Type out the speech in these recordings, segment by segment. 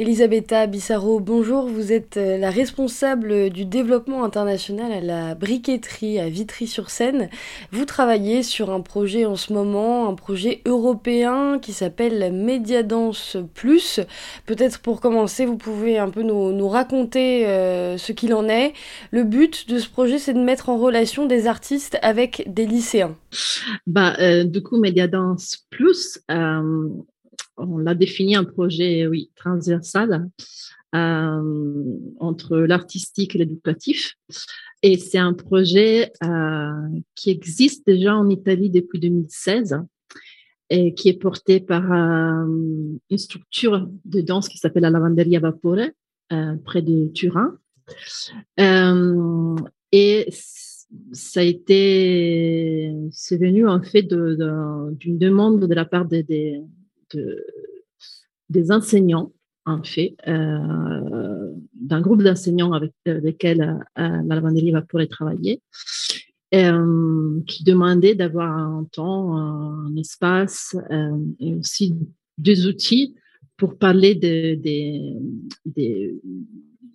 Elisabetta Bissaro, bonjour. Vous êtes euh, la responsable du développement international à la briqueterie à Vitry-sur-Seine. Vous travaillez sur un projet en ce moment, un projet européen qui s'appelle Mediadance Plus. Peut-être pour commencer, vous pouvez un peu nous, raconter euh, ce qu'il en est. Le but de ce projet, c'est de mettre en relation des artistes avec des lycéens. Bah, euh, du coup, Mediadance Plus, on a défini un projet, oui, transversal euh, entre l'artistique et l'éducatif. Et c'est un projet euh, qui existe déjà en Italie depuis 2016 et qui est porté par euh, une structure de danse qui s'appelle la Lavanderia Vapore, près de Turin. et ça a été, c'est venu en fait d'une demande de la part des enseignants, en fait, euh, d'un groupe d'enseignants avec euh, lesquels euh, la lavanderie va pouvoir travailler, qui demandait d'avoir un temps, un espace et aussi des outils pour parler des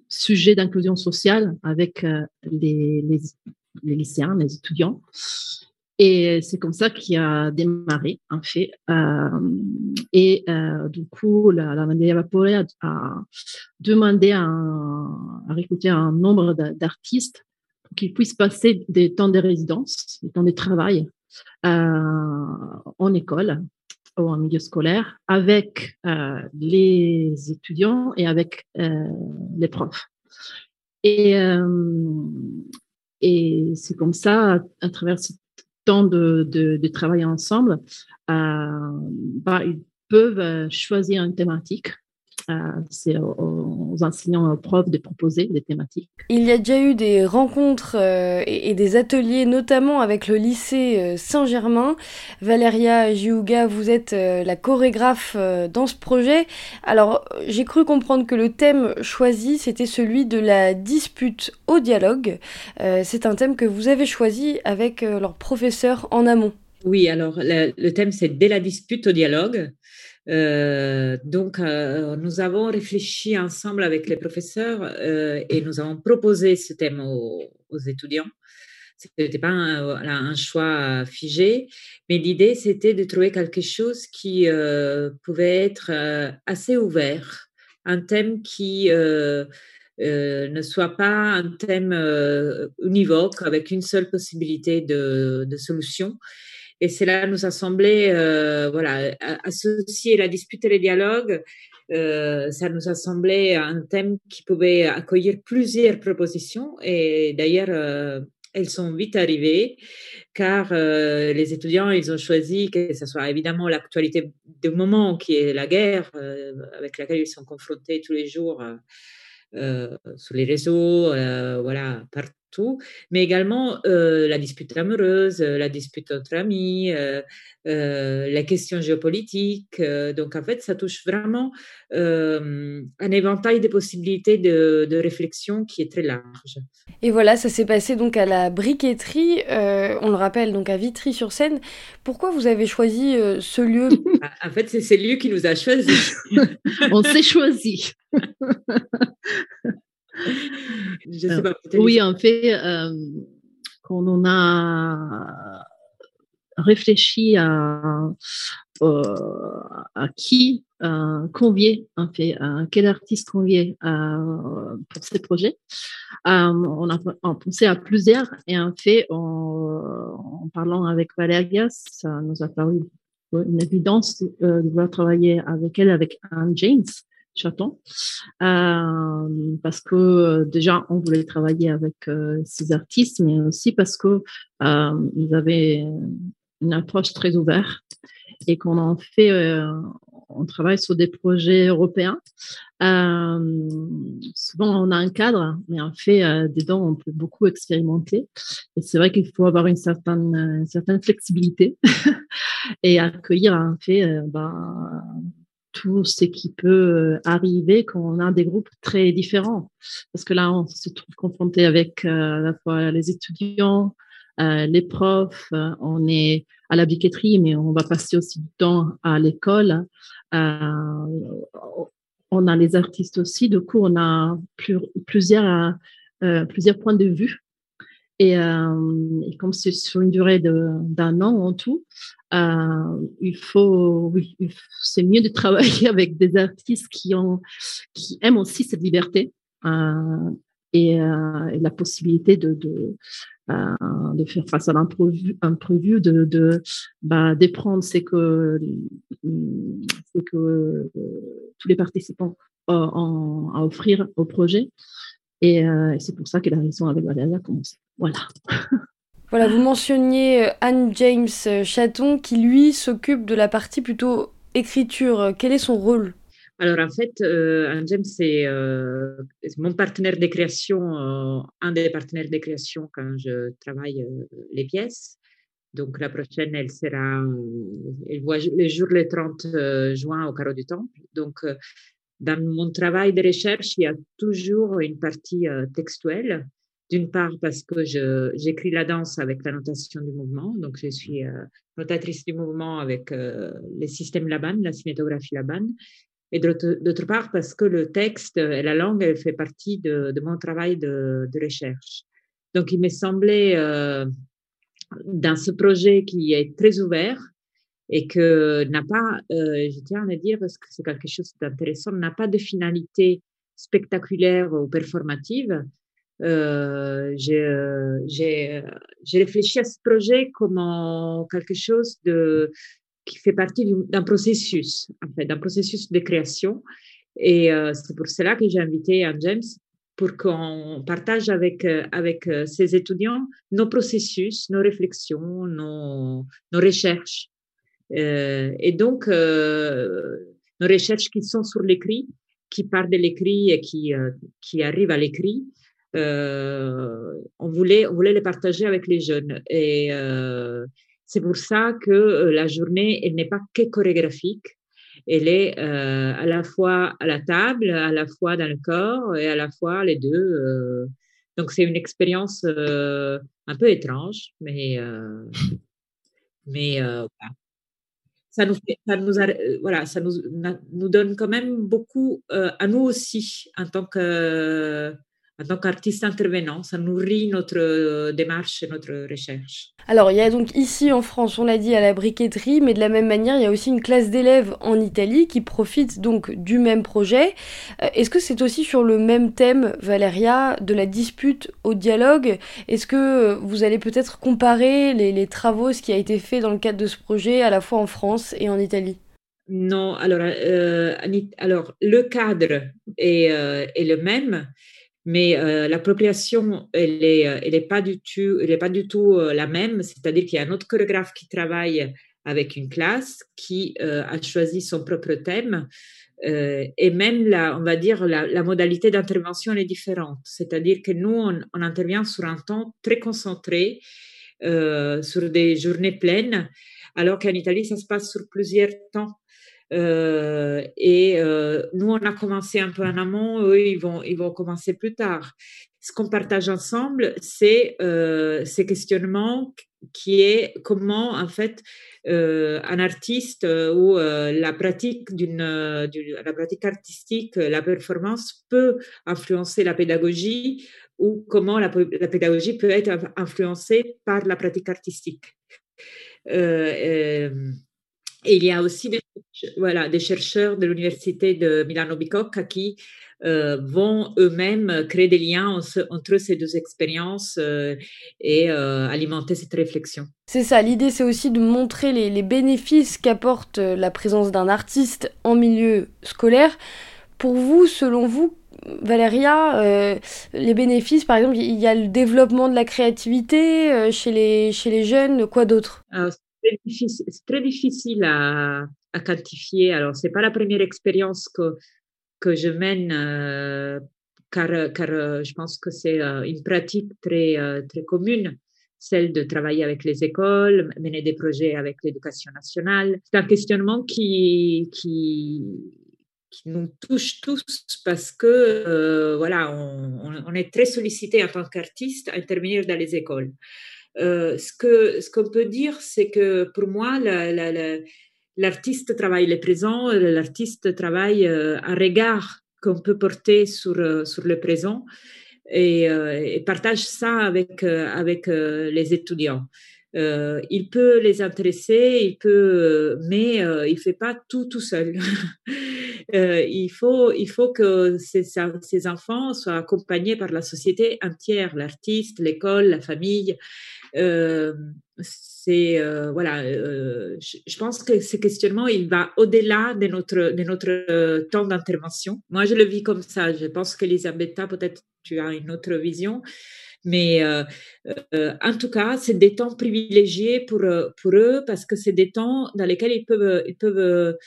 sujets d'inclusion sociale avec les, lycéens, les étudiants. Et c'est comme ça qu'il a démarré, en fait. Euh, et euh, du coup, la, la Vaporé a, demandé à, à, un nombre d'artistes pour qu'ils puissent passer des temps de résidence, des temps de travail euh, en école ou en milieu scolaire avec les étudiants et avec les profs. Et, et c'est comme ça, à, travers cette temps de, de, de travailler ensemble, euh, bah, ils peuvent euh, choisir une thématique c'est aux, enseignants, aux profs de proposer des thématiques. Il y a déjà eu des rencontres euh, et, des ateliers, notamment avec le lycée euh, Saint-Germain. Valéria Giuga, vous êtes la chorégraphe dans ce projet. Alors, j'ai cru comprendre que le thème choisi, c'était celui de la dispute au dialogue. c'est un thème que vous avez choisi avec leur professeur en amont. Oui, alors le thème, c'est dès la dispute au dialogue. Euh, donc, euh, nous avons réfléchi ensemble avec les professeurs euh, et nous avons proposé ce thème aux, étudiants. Ce n'était pas un, un, choix figé, mais l'idée, c'était de trouver quelque chose qui pouvait être assez ouvert, un thème qui ne soit pas un thème univoque avec une seule possibilité de, de solution et cela nous a semblé, euh, voilà, associer la dispute et les dialogues, euh, ça nous a semblé un thème qui pouvait accueillir plusieurs propositions. Et d'ailleurs, euh, elles sont vite arrivées, car les étudiants, ils ont choisi que ce soit évidemment l'actualité du moment, qui est la guerre, avec laquelle ils sont confrontés tous les jours. sur les réseaux, voilà, partout mais également euh, la dispute amoureuse, euh, la dispute entre amis, euh, la question géopolitique. donc en fait, ça touche vraiment un éventail de possibilités de, de, réflexion qui est très large. Et voilà, ça s'est passé donc à la briqueterie, on le rappelle donc à Vitry-sur-Seine. Pourquoi vous avez choisi ce lieu? En fait, c'est ce lieu qui nous a choisi. on s'est choisi. Je sais pas, oui, en fait, euh, quand on a réfléchi à, euh, à qui euh, convier, en fait, quel artiste convier euh, pour ces projets, on a pensé à plusieurs et en fait, en parlant avec Valéria, ça nous a paru une évidence de vouloir travailler avec elle, avec Anne James, Chaton, euh, parce que euh, déjà on voulait travailler avec euh, ces artistes, mais aussi parce que euh, ils avaient une approche très ouverte et qu'on en fait, on travaille sur des projets européens. Souvent on a un cadre, mais en fait dedans on peut beaucoup expérimenter. Et c'est vrai qu'il faut avoir une certaine, une certaine flexibilité et accueillir en fait bah, tout ce qui peut euh, arriver quand on a des groupes très différents. Parce que là, on se trouve confronté avec euh, à la fois les étudiants, euh, les profs, on est à la biqueterie, mais on va passer aussi du temps à l'école. on on a les artistes aussi. Du coup, on a plusieurs, plusieurs points de vue. Et, comme c'est sur une durée d'un an en tout, il faut, oui, c'est mieux de travailler avec des artistes qui ont, qui aiment aussi cette liberté et, la possibilité de, de, faire face à l'imprévu, de, de, bah, d'éprendre ce que, que euh, tous les participants ont à offrir au projet. Et, c'est pour ça que la réaction avec Valérie a commencé. Voilà. Voilà, vous mentionniez Anne James Chaton qui, lui, s'occupe de la partie plutôt écriture. Quel est son rôle? Alors en fait, euh, James, c'est euh, mon partenaire de création, euh, un des partenaires de création quand je travaille euh, les pièces. Donc la prochaine, elle sera, elle voit le jour le 30 juin au Carreau du Temple. Donc dans mon travail de recherche, il y a toujours une partie textuelle. D'une part parce que j'écris la danse avec la notation du mouvement, donc je suis notatrice du mouvement avec les systèmes Laban, la cinétographie Laban, et d'autre part parce que le texte et la langue, elle fait partie de, mon travail de, recherche. Donc, il m'est semblé, euh, dans ce projet qui est très ouvert et que n'a pas, euh, je tiens à le dire parce que c'est quelque chose d'intéressant, n'a pas de finalité spectaculaire ou performative. Euh, j'ai réfléchi à ce projet comme quelque chose qui fait partie d'un processus, en fait, d'un processus de création. Et euh, c'est pour cela que j'ai invité Anne James pour qu'on partage avec, euh, euh, ses étudiants nos processus, nos réflexions, nos, recherches. et donc, nos recherches qui sont sur l'écrit, qui partent de l'écrit et qui arrivent à l'écrit, on, voulait, on voulait les partager avec les jeunes. Et c'est pour ça que euh, la journée, elle n'est pas que chorégraphique. Elle est euh, à la fois à la table, à la fois dans le corps et à la fois les deux. Euh. donc c'est une expérience un peu étrange, mais mais ça nous ça nous voilà ça nous nous donne quand même beaucoup à nous aussi en tant que en tant qu'artiste intervenant, ça nourrit notre euh, démarche et notre recherche. Alors, il y a donc ici en France, on l'a dit, à la briqueterie, mais de la même manière, il y a aussi une classe d'élèves en Italie qui profite donc du même projet. Euh, est-ce que c'est aussi sur le même thème, Valéria, de la dispute au dialogue? Est-ce que vous allez peut-être comparer les, travaux, ce qui a été fait dans le cadre de ce projet, à la fois en France et en Italie? Non, alors, euh, alors le cadre est, est le même, mais euh, l'appropriation, elle est, euh, elle est pas du tout, elle est pas du tout euh, la même. C'est-à-dire qu'il y a un autre chorégraphe qui travaille avec une classe qui a choisi son propre thème. et même la, on va dire la, modalité d'intervention est différente. C'est-à-dire que nous, on, intervient sur un temps très concentré, sur des journées pleines, alors qu'en Italie, ça se passe sur plusieurs temps euh, et euh, nous, on a commencé un peu en amont, eux, ils vont, ils vont commencer plus tard. Ce qu'on partage ensemble, c'est euh, ces questionnements qui est comment, en fait, un artiste ou la pratique d'une, la pratique artistique, la performance peut influencer la pédagogie ou comment la pédagogie peut être influencée par la pratique artistique. Et il y a aussi des, voilà, des chercheurs de l'université de Milano Bicocca qui euh, vont eux-mêmes créer des liens entre, ces deux expériences euh, et euh, alimenter cette réflexion. C'est ça, l'idée c'est aussi de montrer les, les bénéfices qu'apporte la présence d'un artiste en milieu scolaire. Pour vous, selon vous, Valéria, les bénéfices, par exemple, il y a le développement de la créativité chez, les, chez les jeunes, quoi d'autre? C'est très difficile à, quantifier. Alors, c'est pas la première expérience que, que je mène, euh, car, car euh, je pense que c'est euh, une pratique très, très commune, celle de travailler avec les écoles, mener des projets avec l'éducation nationale. C'est un questionnement qui, qui, nous touche tous parce que, voilà, on, est très sollicité en tant qu'artiste à intervenir dans les écoles. Euh, ce que ce qu'on peut dire, c'est que pour moi, la, la, l'artiste travaille le présent, l'artiste travaille un regard qu'on peut porter sur, sur le présent et, et partage ça avec, avec les étudiants. Euh, il peut les intéresser, il peut, mais euh, il fait pas tout tout seul. euh, il faut, il faut que ces, ces, enfants soient accompagnés par la société entière, l'artiste, l'école, la famille. Euh, c'est voilà, je, je, pense que ce questionnement il va au-delà de notre de notre temps d'intervention. Moi, je le vis comme ça. Je pense qu'Elisabetta, peut-être tu as une autre vision. Mais euh, euh, en tout cas, c'est des temps privilégiés pour, euh, pour eux parce que c'est des temps dans lesquels ils peuvent, ils peuvent,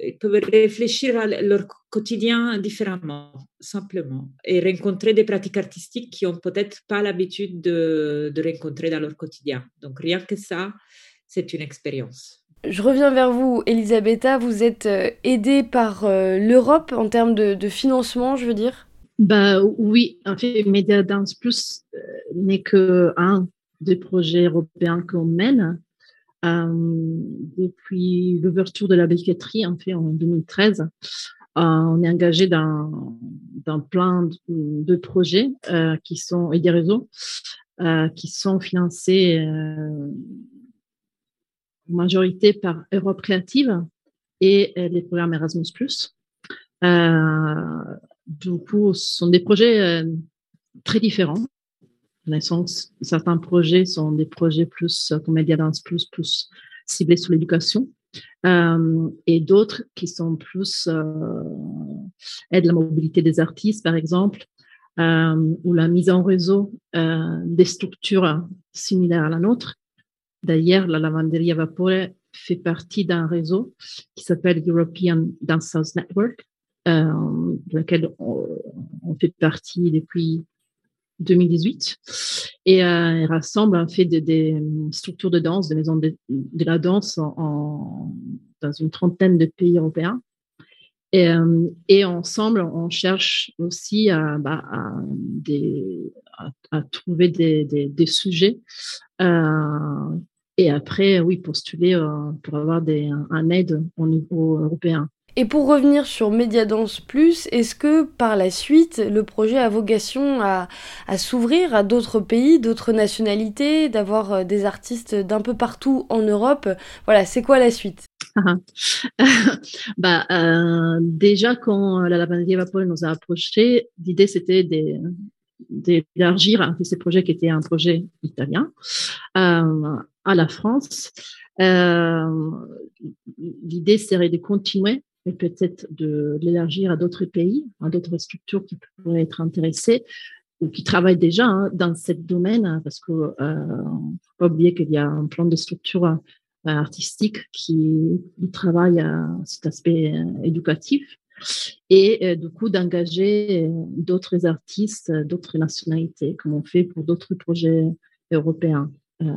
ils peuvent réfléchir à leur quotidien différemment, simplement, et rencontrer des pratiques artistiques qui ont peut-être pas l'habitude de, de rencontrer dans leur quotidien. Donc rien que ça, c'est une expérience. Je reviens vers vous, Elisabetta. Vous êtes aidée par l'Europe en termes de, de financement, je veux dire? Bah oui, en fait, Media Dance Plus euh, n'est que un des projets européens qu'on mène euh, depuis l'ouverture de la briqueterie, en fait, en 2013. Euh, on est engagé dans, dans plein de, projets euh, qui sont et des réseaux euh, qui sont financés en majorité par Europe Créative et les programmes Erasmus+. Euh, du coup, ce sont des projets euh, très différents. certains projets sont des projets plus euh, comme Media Dance Plus, plus ciblés sur l'éducation. Euh, et d'autres qui sont plus euh, aide la mobilité des artistes, par exemple, ou la mise en réseau des structures similaires à la nôtre. D'ailleurs, la lavanderie Vapore fait partie d'un réseau qui s'appelle European Dancers Network, de laquelle on, fait partie depuis 2018 et euh, rassemble en fait des, structures de danse, des maisons de, la danse dans une trentaine de pays européens. Et, euh, ensemble, on cherche aussi à, bah, trouver des, sujets euh, et après, oui, postuler euh, pour avoir un aide au niveau européen. Et pour revenir sur Mediadance Plus, est-ce que par la suite, le projet a vocation à, s'ouvrir à d'autres pays, d'autres nationalités, d'avoir euh, des artistes d'un peu partout en Europe? Voilà, c'est quoi la suite? Bah, euh, déjà, quand la Lavanderie Vapor nous a approchés, l'idée c'était d'élargir ces projets qui étaient un projet italien euh, à la France. Euh, l'idée serait de continuer et peut-être de l'élargir à d'autres pays, à d'autres structures qui pourraient être intéressées ou qui travaillent déjà hein, dans ce domaine, hein, parce que euh, faut pas oublier qu'il y a un plan de structure euh, artistique qui, travaille à cet aspect euh, éducatif et euh, du coup d'engager d'autres artistes, d'autres nationalités, comme on fait pour d'autres projets européens. Euh,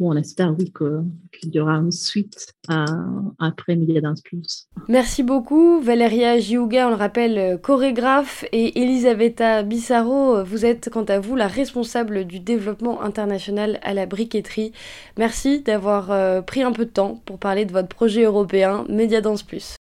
on espère qu'il y aura une suite après Media Dance Plus. Merci beaucoup Valeria Giuga, on le rappelle chorégraphe et Elisabetta Bissaro, vous êtes quant à vous la responsable du développement international à la briqueterie. Merci d'avoir euh, pris un peu de temps pour parler de votre projet européen Media Dance Plus.